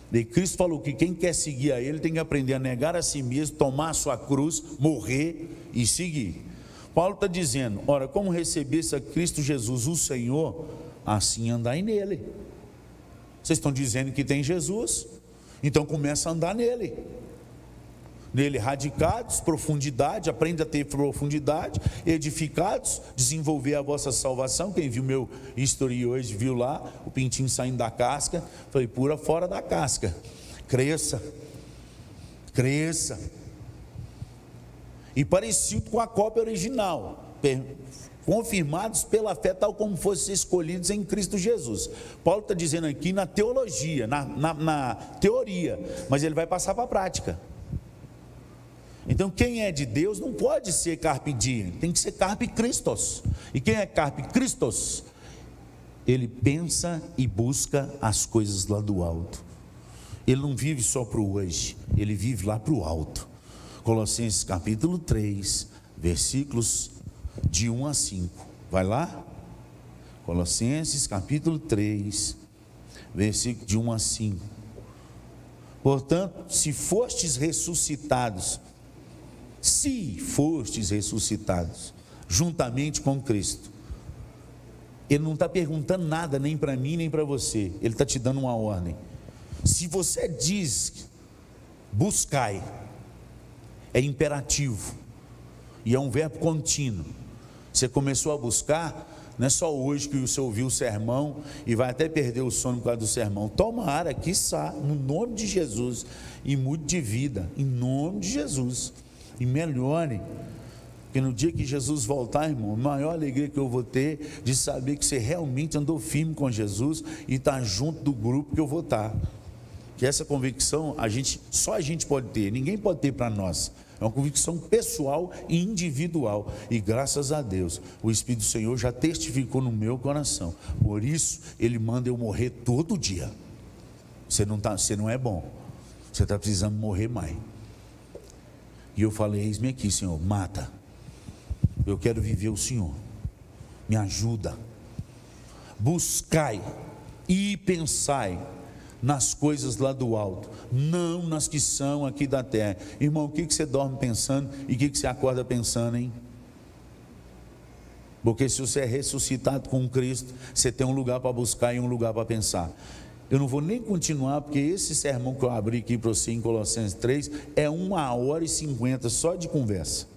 E Cristo falou que quem quer seguir a Ele tem que aprender a negar a si mesmo, tomar a sua cruz, morrer e seguir. Paulo está dizendo: ora, como recebesse a Cristo Jesus, o Senhor, assim andai nele. Vocês estão dizendo que tem Jesus, então começa a andar nele nele radicados, profundidade, aprenda a ter profundidade, edificados, desenvolver a vossa salvação. Quem viu meu history hoje, viu lá o pintinho saindo da casca, falei, pura fora da casca. Cresça, cresça. E parecido com a cópia original, confirmados pela fé, tal como fossem escolhidos em Cristo Jesus. Paulo está dizendo aqui na teologia, na, na, na teoria, mas ele vai passar para a prática. Então, quem é de Deus não pode ser carpe diem, tem que ser carpe Christos. E quem é carpe Christos? Ele pensa e busca as coisas lá do alto. Ele não vive só para o hoje, ele vive lá para o alto. Colossenses capítulo 3, versículos de 1 a 5. Vai lá? Colossenses capítulo 3, versículo de 1 a 5. Portanto, se fostes ressuscitados se fostes ressuscitados juntamente com Cristo. Ele não está perguntando nada nem para mim nem para você, ele está te dando uma ordem. Se você diz buscai, é imperativo e é um verbo contínuo. Você começou a buscar, não é só hoje que você ouviu o sermão e vai até perder o sono por causa do sermão. Tomara, quiçá, no nome de Jesus, e mude de vida, em nome de Jesus e melhore Porque no dia que Jesus voltar, irmão, a maior alegria que eu vou ter de saber que você realmente andou firme com Jesus e está junto do grupo que eu vou estar. Que essa convicção a gente, só a gente pode ter, ninguém pode ter para nós. É uma convicção pessoal e individual. E graças a Deus, o Espírito do Senhor já testificou no meu coração. Por isso, Ele manda eu morrer todo dia. Você não, tá, você não é bom. Você está precisando morrer mais. E eu falei: Eis-me aqui, Senhor, mata. Eu quero viver o Senhor. Me ajuda. Buscai e pensai nas coisas lá do alto, não nas que são aqui da terra. Irmão, o que, que você dorme pensando e o que, que você acorda pensando, hein? Porque se você é ressuscitado com Cristo, você tem um lugar para buscar e um lugar para pensar. Eu não vou nem continuar, porque esse sermão que eu abri aqui para você em Colossenses 3 é uma hora e cinquenta só de conversa.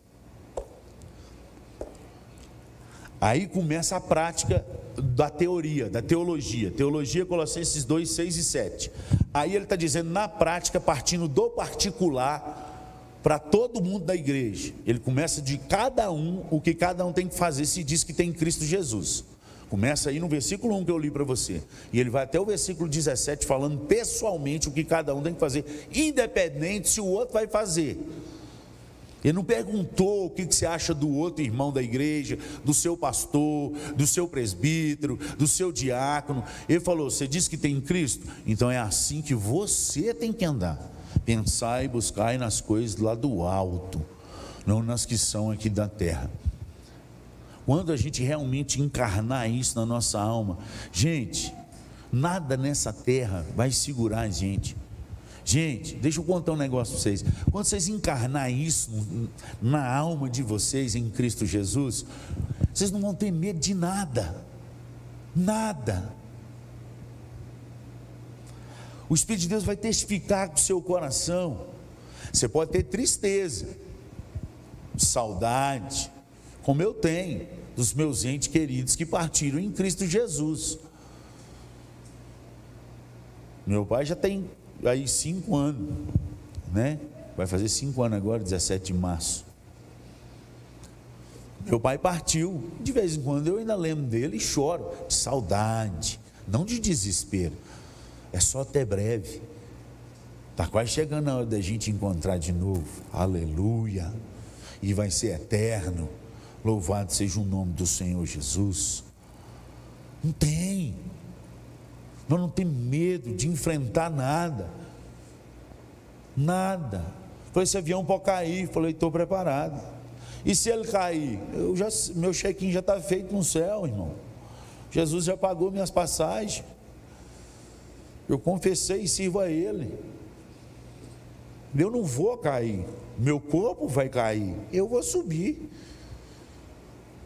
Aí começa a prática da teoria, da teologia. Teologia, Colossenses 2, 6 e 7. Aí ele está dizendo, na prática, partindo do particular para todo mundo da igreja. Ele começa de cada um, o que cada um tem que fazer, se diz que tem em Cristo Jesus. Começa aí no versículo 1 que eu li para você. E ele vai até o versículo 17 falando pessoalmente o que cada um tem que fazer, independente se o outro vai fazer. Ele não perguntou o que você acha do outro irmão da igreja, do seu pastor, do seu presbítero, do seu diácono. Ele falou: Você diz que tem Cristo? Então é assim que você tem que andar. Pensar e buscar nas coisas lá do alto, não nas que são aqui da terra. Quando a gente realmente encarnar isso na nossa alma, gente, nada nessa terra vai segurar a gente. Gente, deixa eu contar um negócio para vocês. Quando vocês encarnar isso na alma de vocês em Cristo Jesus, vocês não vão ter medo de nada. Nada. O Espírito de Deus vai testificar com o seu coração. Você pode ter tristeza, saudade, como eu tenho dos meus entes queridos que partiram em Cristo Jesus. Meu pai já tem aí cinco anos, né? Vai fazer cinco anos agora, 17 de março. Meu pai partiu, de vez em quando eu ainda lembro dele e choro, de saudade, não de desespero, é só até breve. Está quase chegando a hora da gente encontrar de novo, aleluia, e vai ser eterno, louvado seja o nome do Senhor Jesus. Não tem, nós não temos medo de enfrentar nada. Nada. Falei, esse avião pode cair. Falei, estou preparado. E se ele cair? Eu já, meu check-in já está feito no céu, irmão. Jesus já pagou minhas passagens. Eu confessei e sirvo a Ele. Eu não vou cair. Meu corpo vai cair. Eu vou subir.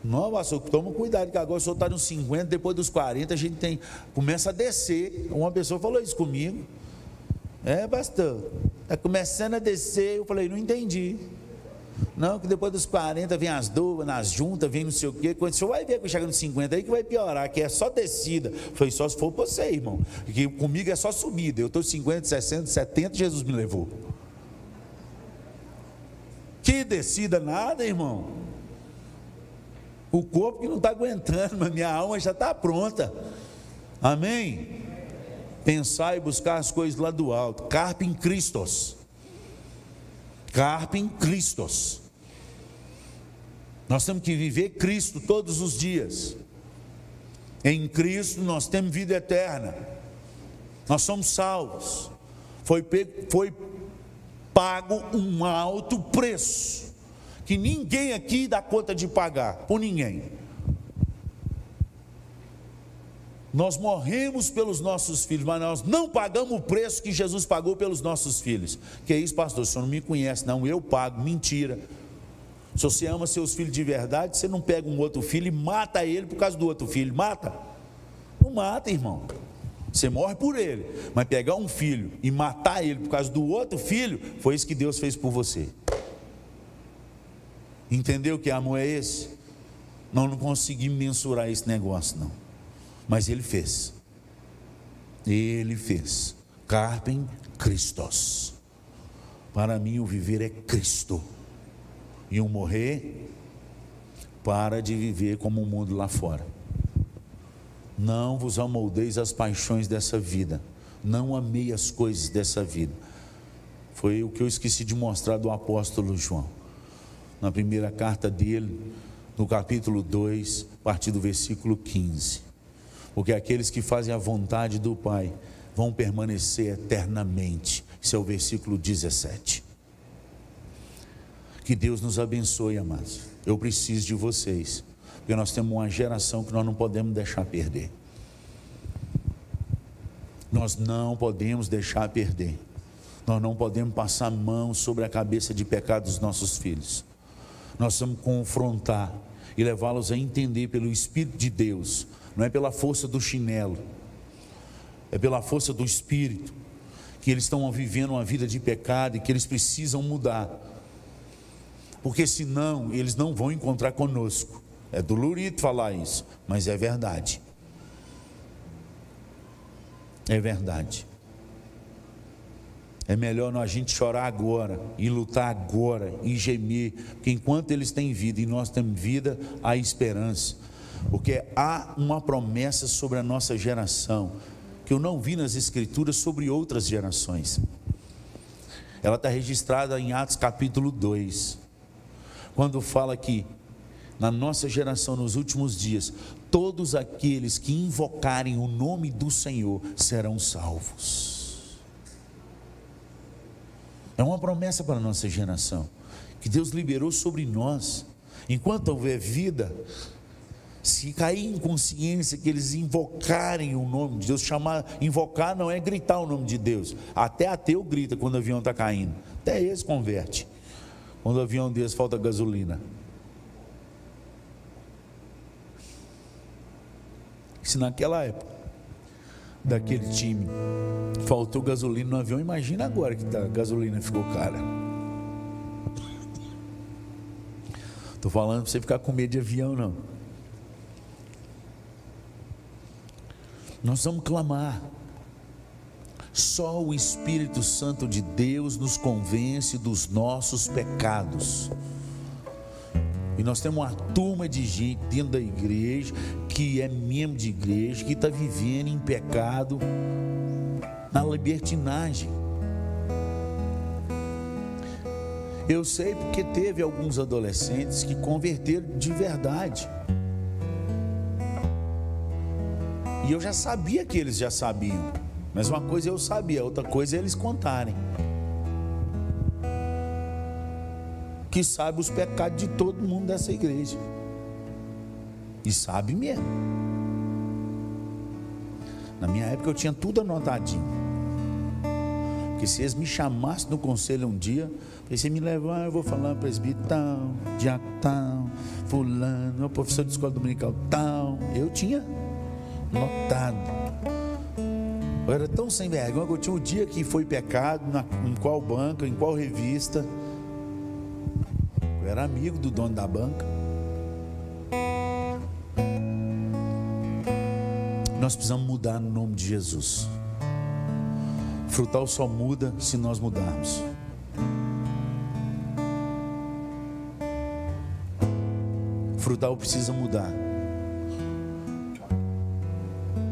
Não, pastor, toma cuidado, que agora o senhor está nos 50, depois dos 40 a gente tem, começa a descer. Uma pessoa falou isso comigo. É, pastor, está começando a descer. Eu falei, não entendi. Não, que depois dos 40 vem as dúvidas, nas juntas, vem não sei o quê. Quando o senhor vai ver que chega nos 50 aí que vai piorar, que é só descida. Foi só se for você, irmão. Que comigo é só subida. Eu estou 50, 60, 70, Jesus me levou. Que descida nada, irmão. O corpo que não está aguentando, mas minha alma já está pronta. Amém? Pensar e buscar as coisas lá do alto. Carpe em Cristos. Carpe em Cristos. Nós temos que viver Cristo todos os dias. Em Cristo nós temos vida eterna. Nós somos salvos. Foi, foi pago um alto preço que ninguém aqui dá conta de pagar, por ninguém. Nós morremos pelos nossos filhos, mas nós não pagamos o preço que Jesus pagou pelos nossos filhos. Que é isso, pastor? O senhor não me conhece, não, eu pago. Mentira. Se você ama seus filhos de verdade, você não pega um outro filho e mata ele por causa do outro filho. Mata? Não mata, irmão. Você morre por ele. Mas pegar um filho e matar ele por causa do outro filho, foi isso que Deus fez por você. Entendeu que amor é esse? Nós não conseguimos mensurar esse negócio, não. Mas ele fez. Ele fez. Carpem Christos. Para mim, o viver é Cristo. E o morrer para de viver como o mundo lá fora. Não vos amoldeis as paixões dessa vida. Não amei as coisas dessa vida. Foi o que eu esqueci de mostrar do apóstolo João. Na primeira carta dele, no capítulo 2, a partir do versículo 15. Porque aqueles que fazem a vontade do Pai vão permanecer eternamente. Esse é o versículo 17. Que Deus nos abençoe, amados. Eu preciso de vocês, porque nós temos uma geração que nós não podemos deixar perder. Nós não podemos deixar perder. Nós não podemos passar mão sobre a cabeça de pecado dos nossos filhos. Nós vamos confrontar e levá-los a entender pelo Espírito de Deus, não é pela força do chinelo, é pela força do Espírito, que eles estão vivendo uma vida de pecado e que eles precisam mudar porque senão eles não vão encontrar conosco. É dolorido falar isso, mas é verdade. É verdade. É melhor a gente chorar agora e lutar agora e gemer, porque enquanto eles têm vida e nós temos vida, há esperança. Porque há uma promessa sobre a nossa geração que eu não vi nas Escrituras sobre outras gerações. Ela está registrada em Atos capítulo 2 quando fala que na nossa geração, nos últimos dias, todos aqueles que invocarem o nome do Senhor serão salvos. É uma promessa para a nossa geração, que Deus liberou sobre nós. Enquanto houver vida, se cair em consciência que eles invocarem o nome de Deus, chamar, invocar não é gritar o nome de Deus. Até ateu grita quando o avião está caindo. Até esse converte quando o avião desse falta gasolina. Se naquela época daquele time faltou gasolina no avião, imagina agora que tá, a gasolina ficou cara. Estou falando para você ficar com medo de avião, não. Nós vamos clamar. Só o Espírito Santo de Deus nos convence dos nossos pecados. E nós temos uma turma de gente dentro da igreja, que é membro de igreja, que está vivendo em pecado, na libertinagem. Eu sei porque teve alguns adolescentes que converteram de verdade. E eu já sabia que eles já sabiam. Mas uma coisa eu sabia, outra coisa é eles contarem. Que sabe os pecados de todo mundo dessa igreja. E sabe mesmo. Na minha época eu tinha tudo anotadinho. Porque se eles me chamassem no conselho um dia, se me levar, eu vou falar presbítero tal, diácono tal, fulano, professor de escola dominical tal. Eu tinha notado. Eu era tão sem vergonha que eu tinha o um dia que foi pecado, na, em qual banca, em qual revista. Eu era amigo do dono da banca. Nós precisamos mudar no nome de Jesus. Frutal só muda se nós mudarmos. Frutal precisa mudar.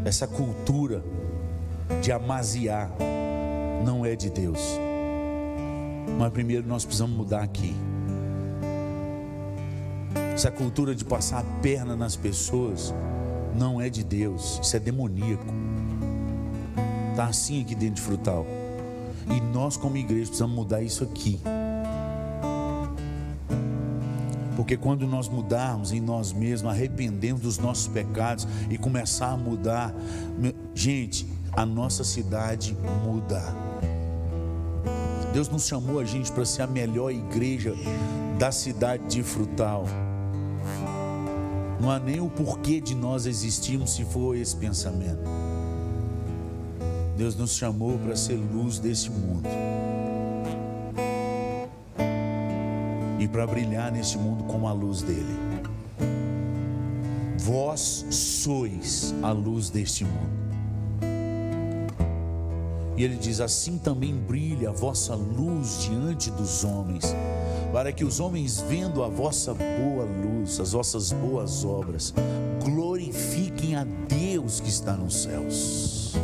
Essa cultura de amaziar não é de Deus. Mas primeiro nós precisamos mudar aqui. Essa cultura de passar a perna nas pessoas não é de Deus, isso é demoníaco. Está assim aqui dentro de frutal. E nós, como igreja, precisamos mudar isso aqui. Porque quando nós mudarmos em nós mesmos, arrependemos dos nossos pecados e começar a mudar, gente, a nossa cidade muda. Deus nos chamou a gente para ser a melhor igreja da cidade de Frutal. Não há nem o porquê de nós existirmos se for esse pensamento. Deus nos chamou para ser luz desse mundo. E para brilhar nesse mundo com a luz dele. Vós sois a luz deste mundo. E ele diz: Assim também brilha a vossa luz diante dos homens, para que os homens, vendo a vossa boa luz, as vossas boas obras, glorifiquem a Deus que está nos céus.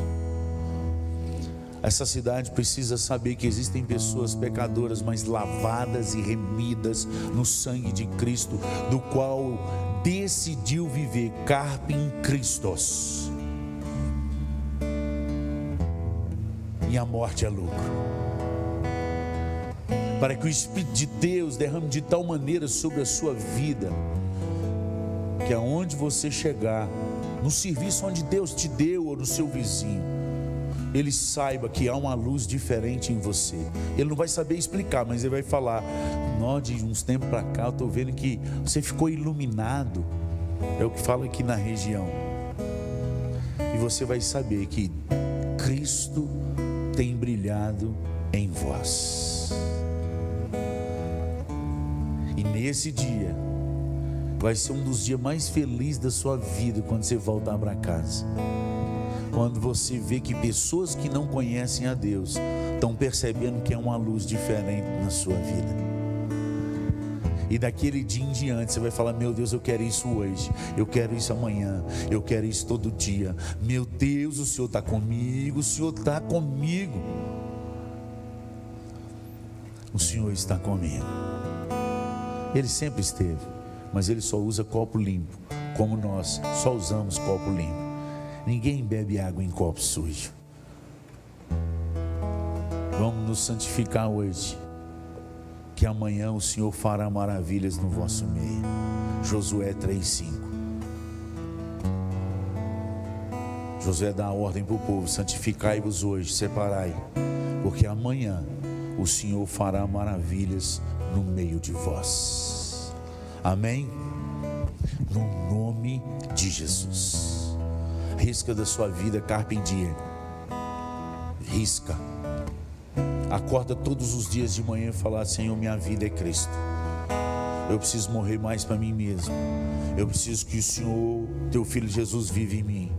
Essa cidade precisa saber que existem pessoas pecadoras, mas lavadas e remidas no sangue de Cristo, do qual decidiu viver carpe em Cristos. E a morte é lucro para que o Espírito de Deus derrame de tal maneira sobre a sua vida, que aonde você chegar, no serviço onde Deus te deu ou no seu vizinho, ele saiba que há uma luz diferente em você. Ele não vai saber explicar, mas ele vai falar: Nó, de uns tempos para cá, eu estou vendo que você ficou iluminado. É o que fala aqui na região. E você vai saber que Cristo tem brilhado em vós. E nesse dia, vai ser um dos dias mais felizes da sua vida quando você voltar para casa. Quando você vê que pessoas que não conhecem a Deus estão percebendo que é uma luz diferente na sua vida. E daquele dia em diante você vai falar: Meu Deus, eu quero isso hoje, eu quero isso amanhã, eu quero isso todo dia. Meu Deus, o Senhor está comigo, o Senhor está comigo. O Senhor está comigo. Ele sempre esteve, mas ele só usa copo limpo, como nós só usamos copo limpo. Ninguém bebe água em copo sujo. Vamos nos santificar hoje, que amanhã o Senhor fará maravilhas no vosso meio. Josué 3:5. Josué dá a ordem para o povo: santificai-vos hoje, separai, porque amanhã o Senhor fará maravilhas no meio de vós. Amém? No nome de Jesus. Risca da sua vida, carpe diem. Risca. Acorda todos os dias de manhã e fala: Senhor, minha vida é Cristo. Eu preciso morrer mais para mim mesmo. Eu preciso que o Senhor, teu filho Jesus, vive em mim.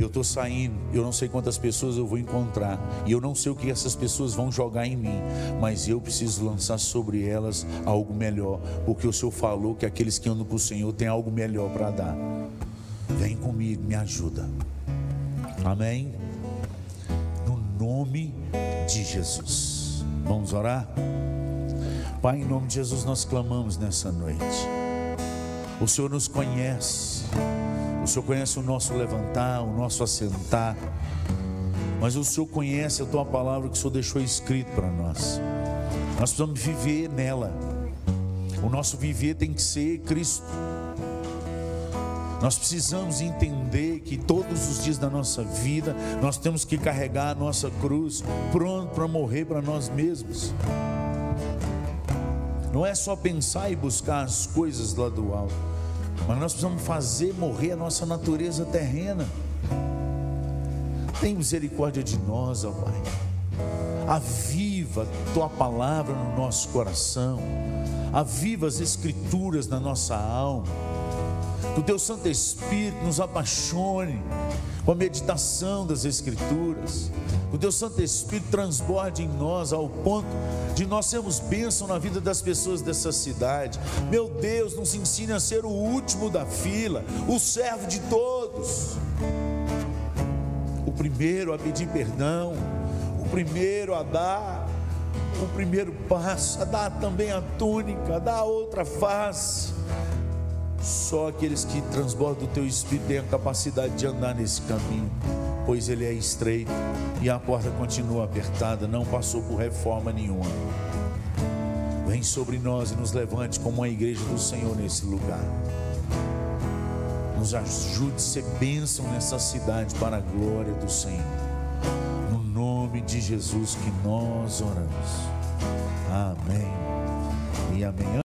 Eu estou saindo, eu não sei quantas pessoas eu vou encontrar, e eu não sei o que essas pessoas vão jogar em mim, mas eu preciso lançar sobre elas algo melhor, porque o Senhor falou que aqueles que andam com o Senhor têm algo melhor para dar. Vem comigo, me ajuda. Amém? No nome de Jesus. Vamos orar? Pai, em nome de Jesus, nós clamamos nessa noite. O Senhor nos conhece. Senhor conhece o nosso levantar, o nosso assentar. Mas o Senhor conhece a tua palavra que o Senhor deixou escrito para nós. Nós precisamos viver nela. O nosso viver tem que ser Cristo. Nós precisamos entender que todos os dias da nossa vida nós temos que carregar a nossa cruz pronto para morrer para nós mesmos. Não é só pensar e buscar as coisas lá do alto mas nós precisamos fazer morrer a nossa natureza terrena. Tem misericórdia de nós, ó Pai. Aviva tua palavra no nosso coração. Aviva as escrituras na nossa alma. Que o teu Santo Espírito nos apaixone com a meditação das Escrituras. O teu Santo Espírito transborde em nós ao ponto de nós sermos bênção na vida das pessoas dessa cidade. Meu Deus, nos ensine a ser o último da fila, o servo de todos. O primeiro a pedir perdão, o primeiro a dar o primeiro passo, a dar também a túnica, a dar a outra face só aqueles que transbordam do teu espírito têm a capacidade de andar nesse caminho, pois ele é estreito e a porta continua apertada, não passou por reforma nenhuma. Vem sobre nós e nos levante como uma igreja do Senhor nesse lugar. Nos ajude a ser bênção nessa cidade para a glória do Senhor. No nome de Jesus que nós oramos. Amém e amém.